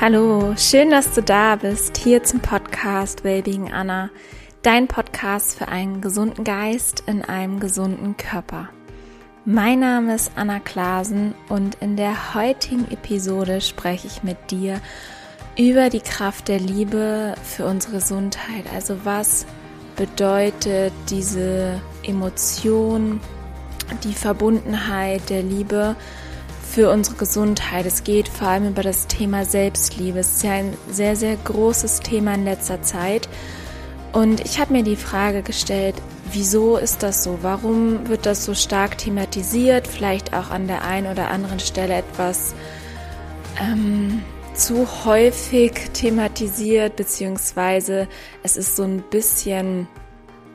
Hallo, schön, dass du da bist, hier zum Podcast Wellbeing Anna, dein Podcast für einen gesunden Geist in einem gesunden Körper. Mein Name ist Anna Klasen und in der heutigen Episode spreche ich mit dir über die Kraft der Liebe für unsere Gesundheit. Also was bedeutet diese Emotion, die Verbundenheit der Liebe für unsere Gesundheit. Es geht vor allem über das Thema Selbstliebe. Es ist ja ein sehr, sehr großes Thema in letzter Zeit. Und ich habe mir die Frage gestellt, wieso ist das so? Warum wird das so stark thematisiert? Vielleicht auch an der einen oder anderen Stelle etwas ähm, zu häufig thematisiert, beziehungsweise es ist so ein bisschen,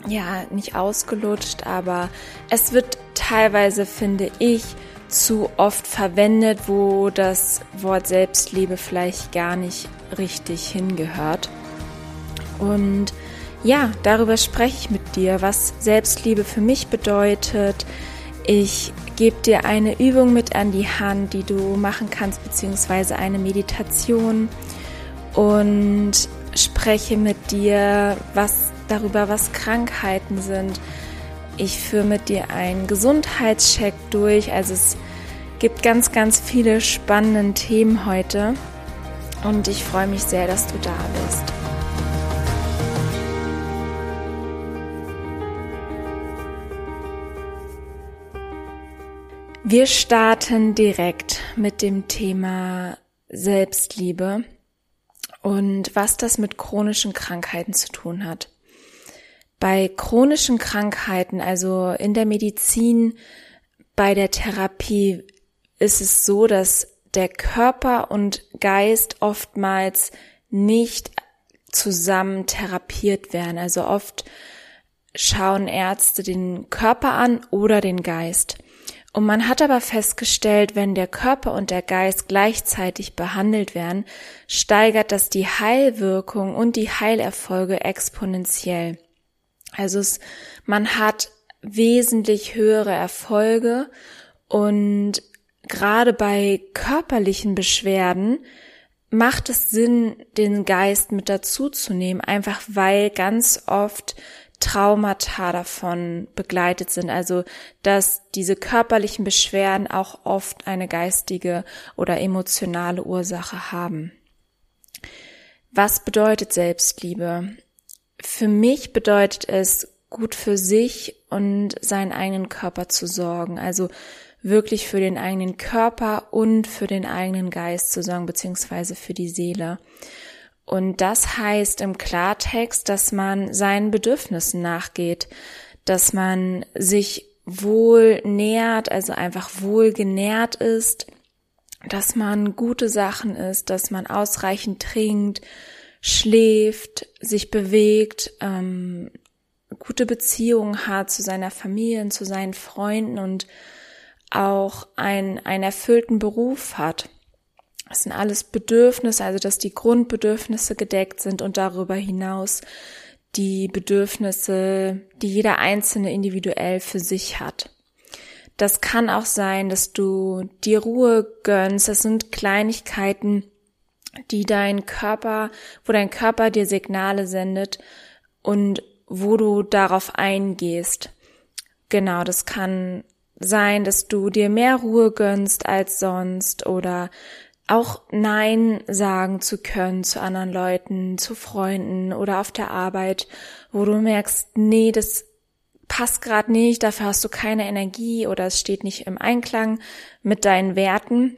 ja, nicht ausgelutscht, aber es wird teilweise, finde ich, zu oft verwendet, wo das Wort Selbstliebe vielleicht gar nicht richtig hingehört. Und ja, darüber spreche ich mit dir, was Selbstliebe für mich bedeutet. Ich gebe dir eine Übung mit an die Hand, die du machen kannst, beziehungsweise eine Meditation und spreche mit dir was darüber, was Krankheiten sind, ich führe mit dir einen Gesundheitscheck durch. Also es gibt ganz, ganz viele spannende Themen heute. Und ich freue mich sehr, dass du da bist. Wir starten direkt mit dem Thema Selbstliebe und was das mit chronischen Krankheiten zu tun hat. Bei chronischen Krankheiten, also in der Medizin, bei der Therapie, ist es so, dass der Körper und Geist oftmals nicht zusammen therapiert werden. Also oft schauen Ärzte den Körper an oder den Geist. Und man hat aber festgestellt, wenn der Körper und der Geist gleichzeitig behandelt werden, steigert das die Heilwirkung und die Heilerfolge exponentiell. Also es, man hat wesentlich höhere Erfolge und gerade bei körperlichen Beschwerden macht es Sinn, den Geist mit dazu zu nehmen, einfach weil ganz oft Traumata davon begleitet sind. Also, dass diese körperlichen Beschwerden auch oft eine geistige oder emotionale Ursache haben. Was bedeutet Selbstliebe? Für mich bedeutet es, gut für sich und seinen eigenen Körper zu sorgen. Also wirklich für den eigenen Körper und für den eigenen Geist zu sorgen, beziehungsweise für die Seele. Und das heißt im Klartext, dass man seinen Bedürfnissen nachgeht, dass man sich wohl nährt, also einfach wohl genährt ist, dass man gute Sachen isst, dass man ausreichend trinkt, schläft, sich bewegt, ähm, gute Beziehungen hat zu seiner Familie und zu seinen Freunden und auch ein, einen erfüllten Beruf hat. Das sind alles Bedürfnisse, also dass die Grundbedürfnisse gedeckt sind und darüber hinaus die Bedürfnisse, die jeder Einzelne individuell für sich hat. Das kann auch sein, dass du dir Ruhe gönnst. Das sind Kleinigkeiten, die dein Körper, wo dein Körper dir Signale sendet und wo du darauf eingehst. Genau, das kann sein, dass du dir mehr Ruhe gönnst als sonst oder auch Nein sagen zu können zu anderen Leuten, zu Freunden oder auf der Arbeit, wo du merkst, nee, das passt gerade nicht, dafür hast du keine Energie oder es steht nicht im Einklang mit deinen Werten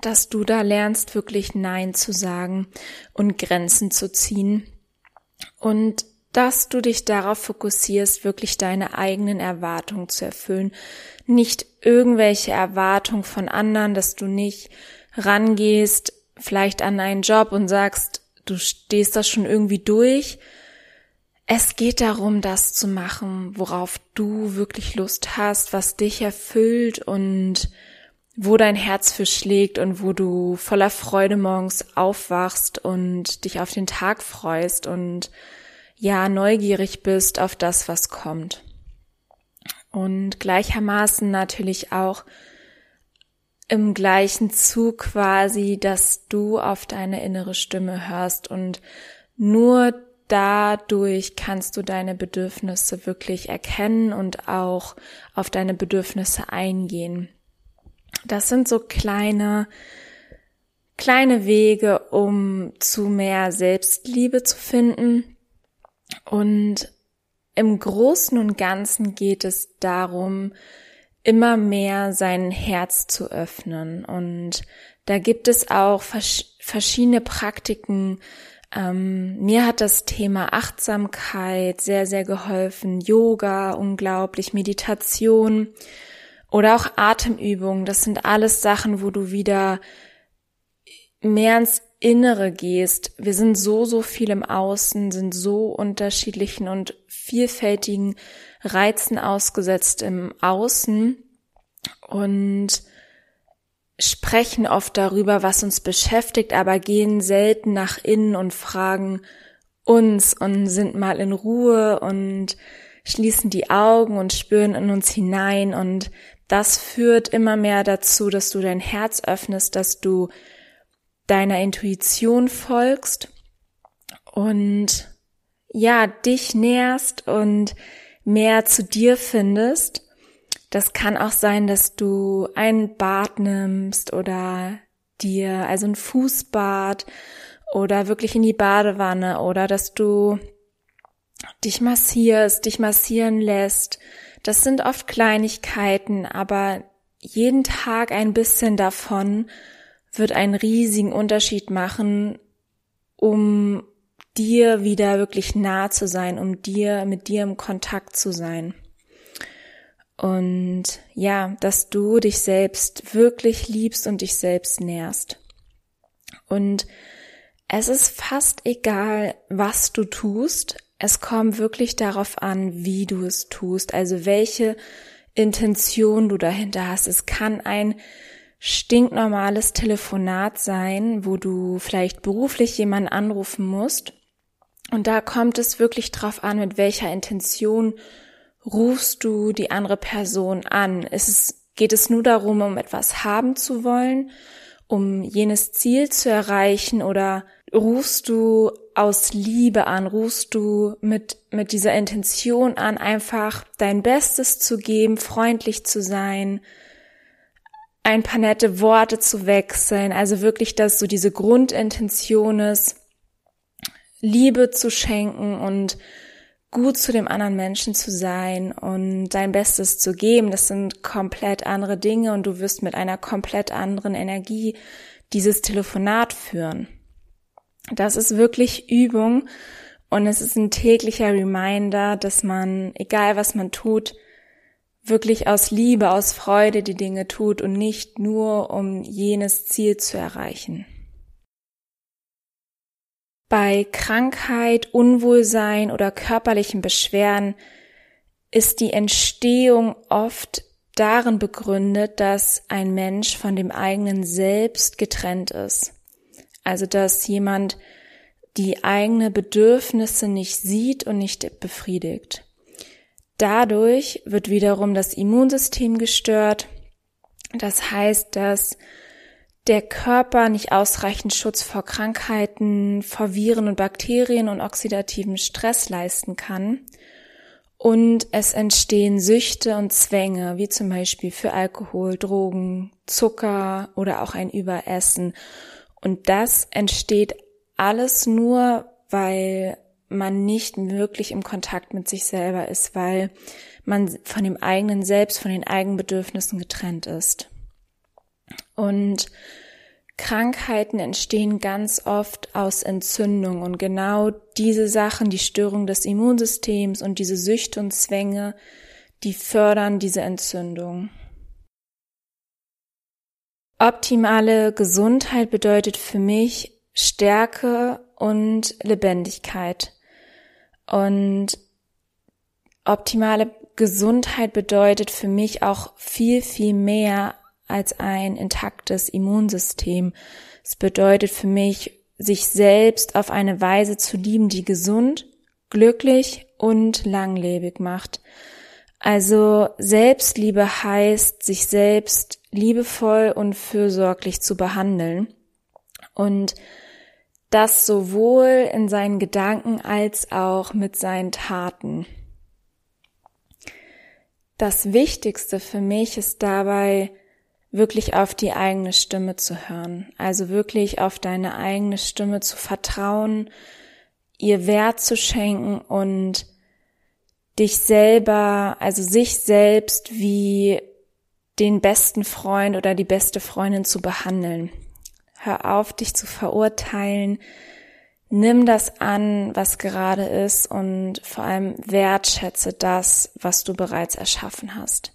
dass du da lernst, wirklich Nein zu sagen und Grenzen zu ziehen und dass du dich darauf fokussierst, wirklich deine eigenen Erwartungen zu erfüllen, nicht irgendwelche Erwartungen von anderen, dass du nicht rangehst, vielleicht an einen Job und sagst, du stehst das schon irgendwie durch. Es geht darum, das zu machen, worauf du wirklich Lust hast, was dich erfüllt und wo dein Herz für schlägt und wo du voller Freude morgens aufwachst und dich auf den Tag freust und ja, neugierig bist auf das, was kommt. Und gleichermaßen natürlich auch im gleichen Zug quasi, dass du auf deine innere Stimme hörst und nur dadurch kannst du deine Bedürfnisse wirklich erkennen und auch auf deine Bedürfnisse eingehen. Das sind so kleine, kleine Wege, um zu mehr Selbstliebe zu finden. Und im Großen und Ganzen geht es darum, immer mehr sein Herz zu öffnen. Und da gibt es auch verschiedene Praktiken. Ähm, mir hat das Thema Achtsamkeit sehr, sehr geholfen. Yoga, unglaublich, Meditation oder auch Atemübungen. Das sind alles Sachen, wo du wieder mehr ins Innere gehst. Wir sind so, so viel im Außen, sind so unterschiedlichen und vielfältigen Reizen ausgesetzt im Außen und sprechen oft darüber, was uns beschäftigt, aber gehen selten nach innen und fragen uns und sind mal in Ruhe und schließen die Augen und spüren in uns hinein und das führt immer mehr dazu, dass du dein Herz öffnest, dass du deiner Intuition folgst und ja, dich näherst und mehr zu dir findest. Das kann auch sein, dass du ein Bad nimmst oder dir, also ein Fußbad oder wirklich in die Badewanne oder dass du dich massierst, dich massieren lässt. Das sind oft Kleinigkeiten, aber jeden Tag ein bisschen davon wird einen riesigen Unterschied machen, um dir wieder wirklich nah zu sein, um dir, mit dir im Kontakt zu sein. Und ja, dass du dich selbst wirklich liebst und dich selbst nährst. Und es ist fast egal, was du tust. Es kommt wirklich darauf an, wie du es tust, also welche Intention du dahinter hast. Es kann ein stinknormales Telefonat sein, wo du vielleicht beruflich jemanden anrufen musst und da kommt es wirklich drauf an, mit welcher Intention rufst du die andere Person an. Ist es, geht es nur darum, um etwas haben zu wollen, um jenes Ziel zu erreichen oder rufst du aus Liebe an, rufst du mit, mit dieser Intention an, einfach dein Bestes zu geben, freundlich zu sein, ein paar nette Worte zu wechseln, also wirklich, dass so diese Grundintention ist, Liebe zu schenken und gut zu dem anderen Menschen zu sein und dein Bestes zu geben. Das sind komplett andere Dinge und du wirst mit einer komplett anderen Energie dieses Telefonat führen. Das ist wirklich Übung und es ist ein täglicher Reminder, dass man, egal was man tut, wirklich aus Liebe, aus Freude die Dinge tut und nicht nur um jenes Ziel zu erreichen. Bei Krankheit, Unwohlsein oder körperlichen Beschwerden ist die Entstehung oft darin begründet, dass ein Mensch von dem eigenen Selbst getrennt ist. Also dass jemand die eigene Bedürfnisse nicht sieht und nicht befriedigt. Dadurch wird wiederum das Immunsystem gestört. Das heißt, dass der Körper nicht ausreichend Schutz vor Krankheiten, vor Viren und Bakterien und oxidativen Stress leisten kann. Und es entstehen Süchte und Zwänge, wie zum Beispiel für Alkohol, Drogen, Zucker oder auch ein Überessen. Und das entsteht alles nur, weil man nicht wirklich im Kontakt mit sich selber ist, weil man von dem eigenen Selbst, von den eigenen Bedürfnissen getrennt ist. Und Krankheiten entstehen ganz oft aus Entzündung und genau diese Sachen, die Störung des Immunsystems und diese Süchte und Zwänge, die fördern diese Entzündung. Optimale Gesundheit bedeutet für mich Stärke und Lebendigkeit. Und optimale Gesundheit bedeutet für mich auch viel, viel mehr als ein intaktes Immunsystem. Es bedeutet für mich, sich selbst auf eine Weise zu lieben, die gesund, glücklich und langlebig macht. Also Selbstliebe heißt, sich selbst liebevoll und fürsorglich zu behandeln und das sowohl in seinen Gedanken als auch mit seinen Taten. Das Wichtigste für mich ist dabei, wirklich auf die eigene Stimme zu hören, also wirklich auf deine eigene Stimme zu vertrauen, ihr Wert zu schenken und dich selber, also sich selbst wie den besten Freund oder die beste Freundin zu behandeln. Hör auf, dich zu verurteilen. Nimm das an, was gerade ist und vor allem wertschätze das, was du bereits erschaffen hast.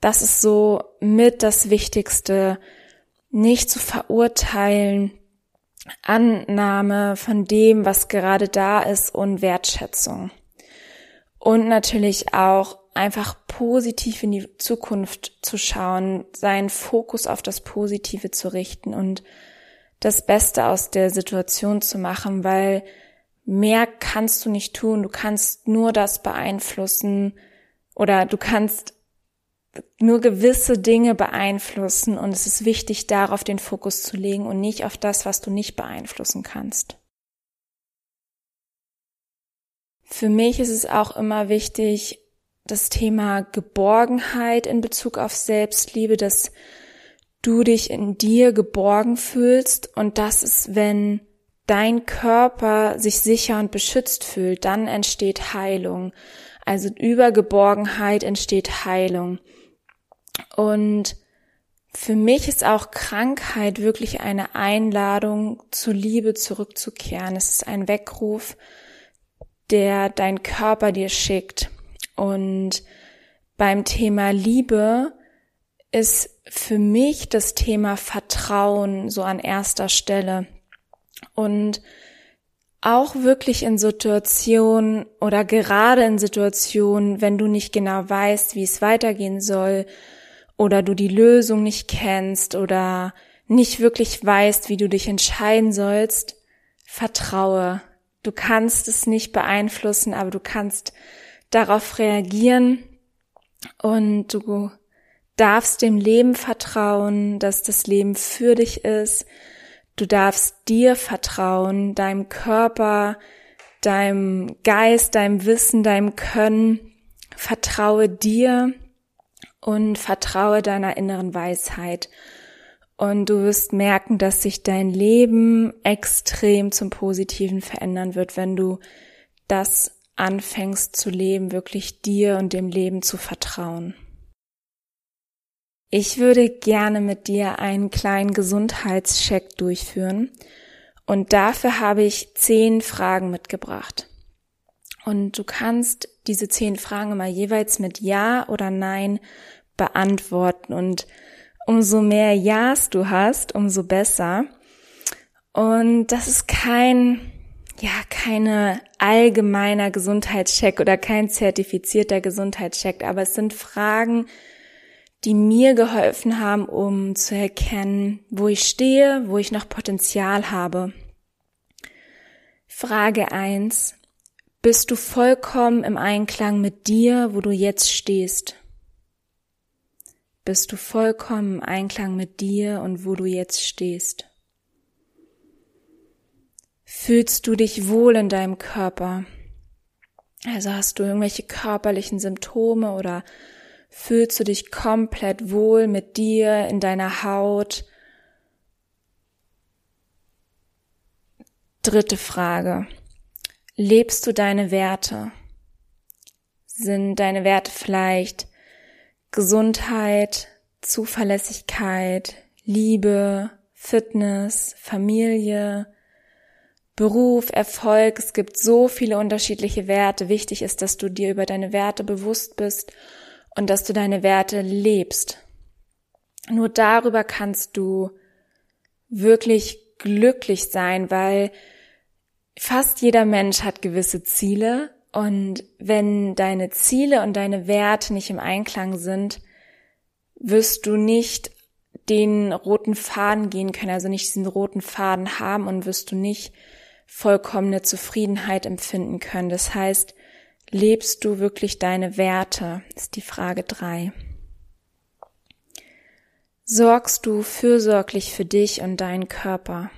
Das ist so mit das Wichtigste, nicht zu verurteilen, Annahme von dem, was gerade da ist und Wertschätzung. Und natürlich auch einfach positiv in die Zukunft zu schauen, seinen Fokus auf das Positive zu richten und das Beste aus der Situation zu machen, weil mehr kannst du nicht tun. Du kannst nur das beeinflussen oder du kannst nur gewisse Dinge beeinflussen und es ist wichtig, darauf den Fokus zu legen und nicht auf das, was du nicht beeinflussen kannst. Für mich ist es auch immer wichtig, das Thema Geborgenheit in Bezug auf Selbstliebe, dass du dich in dir geborgen fühlst und das ist, wenn dein Körper sich sicher und beschützt fühlt, dann entsteht Heilung. Also über Geborgenheit entsteht Heilung. Und für mich ist auch Krankheit wirklich eine Einladung zur Liebe zurückzukehren. Es ist ein Weckruf, der dein Körper dir schickt. Und beim Thema Liebe ist für mich das Thema Vertrauen so an erster Stelle. Und auch wirklich in Situationen oder gerade in Situationen, wenn du nicht genau weißt, wie es weitergehen soll, oder du die Lösung nicht kennst oder nicht wirklich weißt, wie du dich entscheiden sollst, vertraue. Du kannst es nicht beeinflussen, aber du kannst darauf reagieren und du darfst dem Leben vertrauen, dass das Leben für dich ist. Du darfst dir vertrauen, deinem Körper, deinem Geist, deinem Wissen, deinem Können. Vertraue dir und vertraue deiner inneren Weisheit. Und du wirst merken, dass sich dein Leben extrem zum Positiven verändern wird, wenn du das anfängst zu leben, wirklich dir und dem Leben zu vertrauen. Ich würde gerne mit dir einen kleinen Gesundheitscheck durchführen und dafür habe ich zehn Fragen mitgebracht. Und du kannst diese zehn Fragen immer jeweils mit Ja oder Nein beantworten. Und umso mehr Ja's du hast, umso besser. Und das ist kein, ja, keine allgemeiner Gesundheitscheck oder kein zertifizierter Gesundheitscheck, aber es sind Fragen, die mir geholfen haben, um zu erkennen, wo ich stehe, wo ich noch Potenzial habe. Frage eins: Bist du vollkommen im Einklang mit dir, wo du jetzt stehst? bist du vollkommen im Einklang mit dir und wo du jetzt stehst. Fühlst du dich wohl in deinem Körper? Also hast du irgendwelche körperlichen Symptome oder fühlst du dich komplett wohl mit dir in deiner Haut? Dritte Frage. Lebst du deine Werte? Sind deine Werte vielleicht Gesundheit, Zuverlässigkeit, Liebe, Fitness, Familie, Beruf, Erfolg. Es gibt so viele unterschiedliche Werte. Wichtig ist, dass du dir über deine Werte bewusst bist und dass du deine Werte lebst. Nur darüber kannst du wirklich glücklich sein, weil fast jeder Mensch hat gewisse Ziele und wenn deine Ziele und deine Werte nicht im Einklang sind, wirst du nicht den roten Faden gehen können, also nicht diesen roten Faden haben und wirst du nicht vollkommene Zufriedenheit empfinden können. Das heißt, lebst du wirklich deine Werte? Ist die Frage drei. Sorgst du fürsorglich für dich und deinen Körper?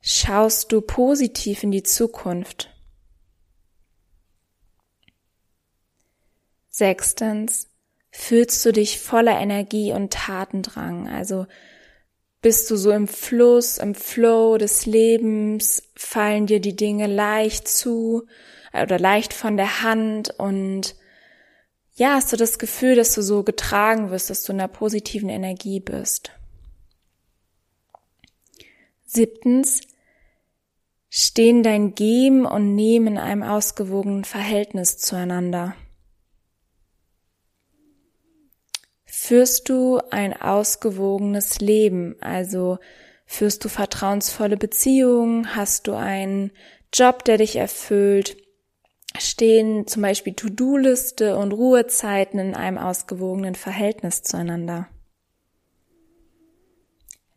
Schaust du positiv in die Zukunft? Sechstens, fühlst du dich voller Energie und Tatendrang? Also bist du so im Fluss, im Flow des Lebens? Fallen dir die Dinge leicht zu oder leicht von der Hand? Und ja, hast du das Gefühl, dass du so getragen wirst, dass du in einer positiven Energie bist? Siebtens, stehen dein Geben und Nehmen in einem ausgewogenen Verhältnis zueinander? Führst du ein ausgewogenes Leben? Also führst du vertrauensvolle Beziehungen? Hast du einen Job, der dich erfüllt? Stehen zum Beispiel To-Do-Liste und Ruhezeiten in einem ausgewogenen Verhältnis zueinander?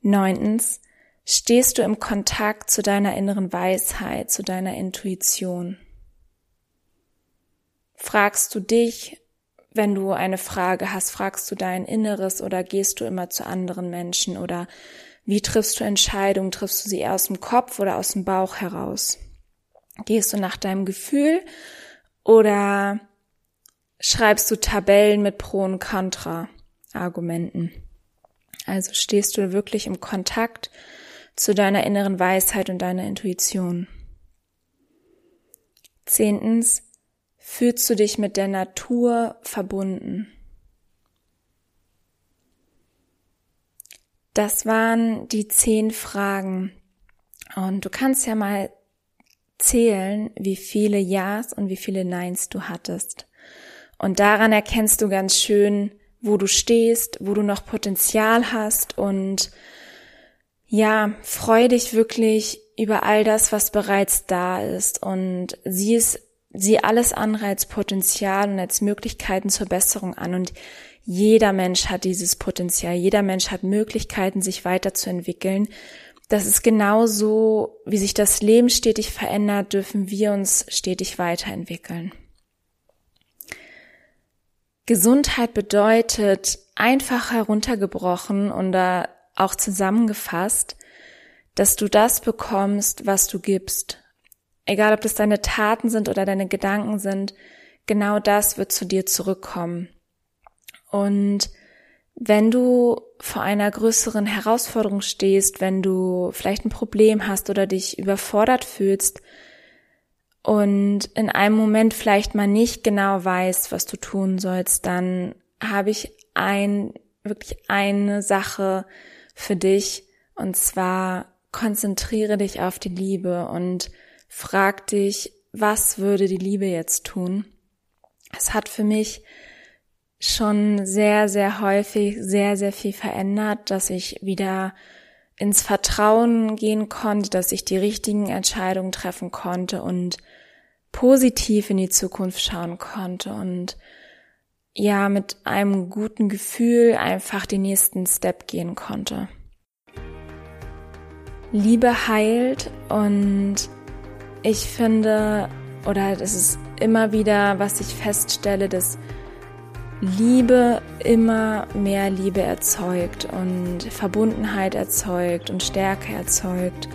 Neuntens, stehst du im Kontakt zu deiner inneren Weisheit, zu deiner Intuition? Fragst du dich, wenn du eine Frage hast, fragst du dein Inneres oder gehst du immer zu anderen Menschen oder wie triffst du Entscheidungen? Triffst du sie eher aus dem Kopf oder aus dem Bauch heraus? Gehst du nach deinem Gefühl oder schreibst du Tabellen mit Pro und Contra Argumenten? Also stehst du wirklich im Kontakt zu deiner inneren Weisheit und deiner Intuition. Zehntens, fühlst du dich mit der Natur verbunden? Das waren die zehn Fragen. Und du kannst ja mal zählen, wie viele Ja's und wie viele Neins du hattest. Und daran erkennst du ganz schön, wo du stehst, wo du noch Potenzial hast und ja, freu dich wirklich über all das, was bereits da ist und sieh es, sieh alles andere als Potenzial und als Möglichkeiten zur Besserung an und jeder Mensch hat dieses Potenzial, jeder Mensch hat Möglichkeiten, sich weiterzuentwickeln. Das ist genauso, wie sich das Leben stetig verändert, dürfen wir uns stetig weiterentwickeln. Gesundheit bedeutet einfach heruntergebrochen und da auch zusammengefasst, dass du das bekommst, was du gibst. Egal ob das deine Taten sind oder deine Gedanken sind, genau das wird zu dir zurückkommen. Und wenn du vor einer größeren Herausforderung stehst, wenn du vielleicht ein Problem hast oder dich überfordert fühlst und in einem Moment vielleicht mal nicht genau weißt, was du tun sollst, dann habe ich ein, wirklich eine Sache, für dich. Und zwar konzentriere dich auf die Liebe und frag dich, was würde die Liebe jetzt tun? Es hat für mich schon sehr, sehr häufig sehr, sehr viel verändert, dass ich wieder ins Vertrauen gehen konnte, dass ich die richtigen Entscheidungen treffen konnte und positiv in die Zukunft schauen konnte und ja mit einem guten Gefühl einfach den nächsten Step gehen konnte. Liebe heilt und ich finde, oder das ist immer wieder, was ich feststelle, dass Liebe immer mehr Liebe erzeugt und Verbundenheit erzeugt und Stärke erzeugt.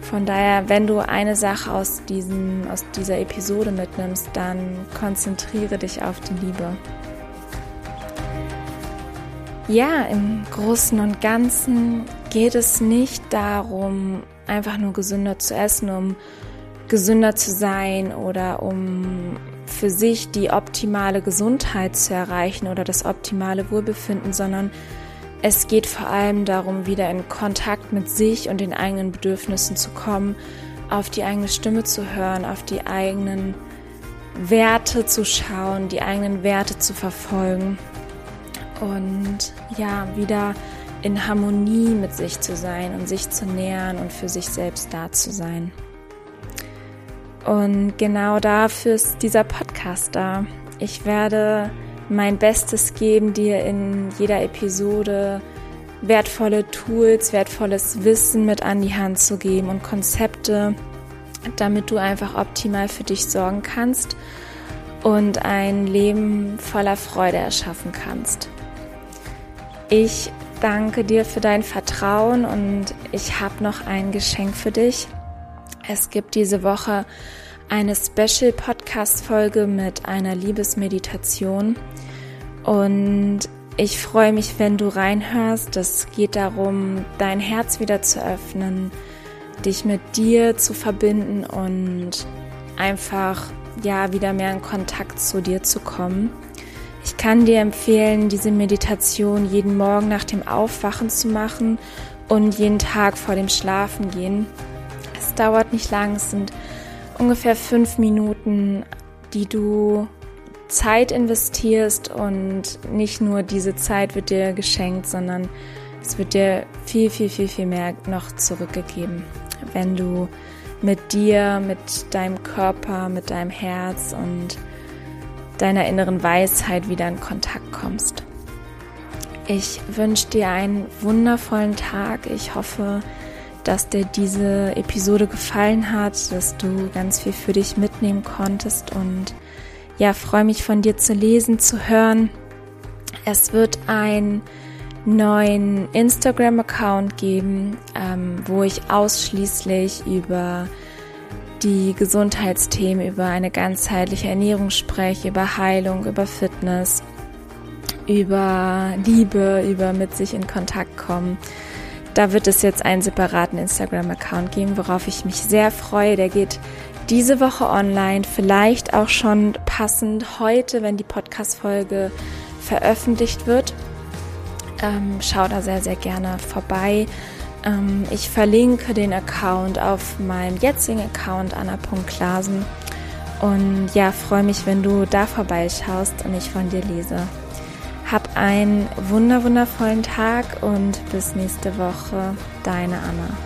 Von daher, wenn du eine Sache aus, diesem, aus dieser Episode mitnimmst, dann konzentriere dich auf die Liebe. Ja, im Großen und Ganzen geht es nicht darum, einfach nur gesünder zu essen, um gesünder zu sein oder um für sich die optimale Gesundheit zu erreichen oder das optimale Wohlbefinden, sondern es geht vor allem darum, wieder in Kontakt mit sich und den eigenen Bedürfnissen zu kommen, auf die eigene Stimme zu hören, auf die eigenen Werte zu schauen, die eigenen Werte zu verfolgen und ja, wieder in Harmonie mit sich zu sein und sich zu nähern und für sich selbst da zu sein. Und genau dafür ist dieser Podcast da. Ich werde mein Bestes geben, dir in jeder Episode wertvolle Tools, wertvolles Wissen mit an die Hand zu geben und Konzepte, damit du einfach optimal für dich sorgen kannst und ein Leben voller Freude erschaffen kannst. Ich danke dir für dein Vertrauen und ich habe noch ein Geschenk für dich. Es gibt diese Woche eine Special Podcast Folge mit einer Liebesmeditation und ich freue mich, wenn du reinhörst. Es geht darum, dein Herz wieder zu öffnen, dich mit dir zu verbinden und einfach ja wieder mehr in Kontakt zu dir zu kommen. Ich kann dir empfehlen, diese Meditation jeden Morgen nach dem Aufwachen zu machen und jeden Tag vor dem Schlafengehen. Dauert nicht lang, es sind ungefähr fünf Minuten, die du Zeit investierst und nicht nur diese Zeit wird dir geschenkt, sondern es wird dir viel, viel, viel, viel mehr noch zurückgegeben, wenn du mit dir, mit deinem Körper, mit deinem Herz und deiner inneren Weisheit wieder in Kontakt kommst. Ich wünsche dir einen wundervollen Tag. Ich hoffe, dass dir diese Episode gefallen hat, dass du ganz viel für dich mitnehmen konntest und ja, freue mich von dir zu lesen, zu hören. Es wird ein neuen Instagram-Account geben, ähm, wo ich ausschließlich über die Gesundheitsthemen, über eine ganzheitliche Ernährung spreche, über Heilung, über Fitness, über Liebe, über mit sich in Kontakt kommen. Da wird es jetzt einen separaten Instagram-Account geben, worauf ich mich sehr freue. Der geht diese Woche online, vielleicht auch schon passend heute, wenn die Podcast-Folge veröffentlicht wird. Ähm, schau da sehr, sehr gerne vorbei. Ähm, ich verlinke den Account auf meinem jetzigen Account anna.klasen und ja, freue mich, wenn du da vorbeischaust und ich von dir lese. Einen wunder wundervollen Tag und bis nächste Woche. Deine Anna.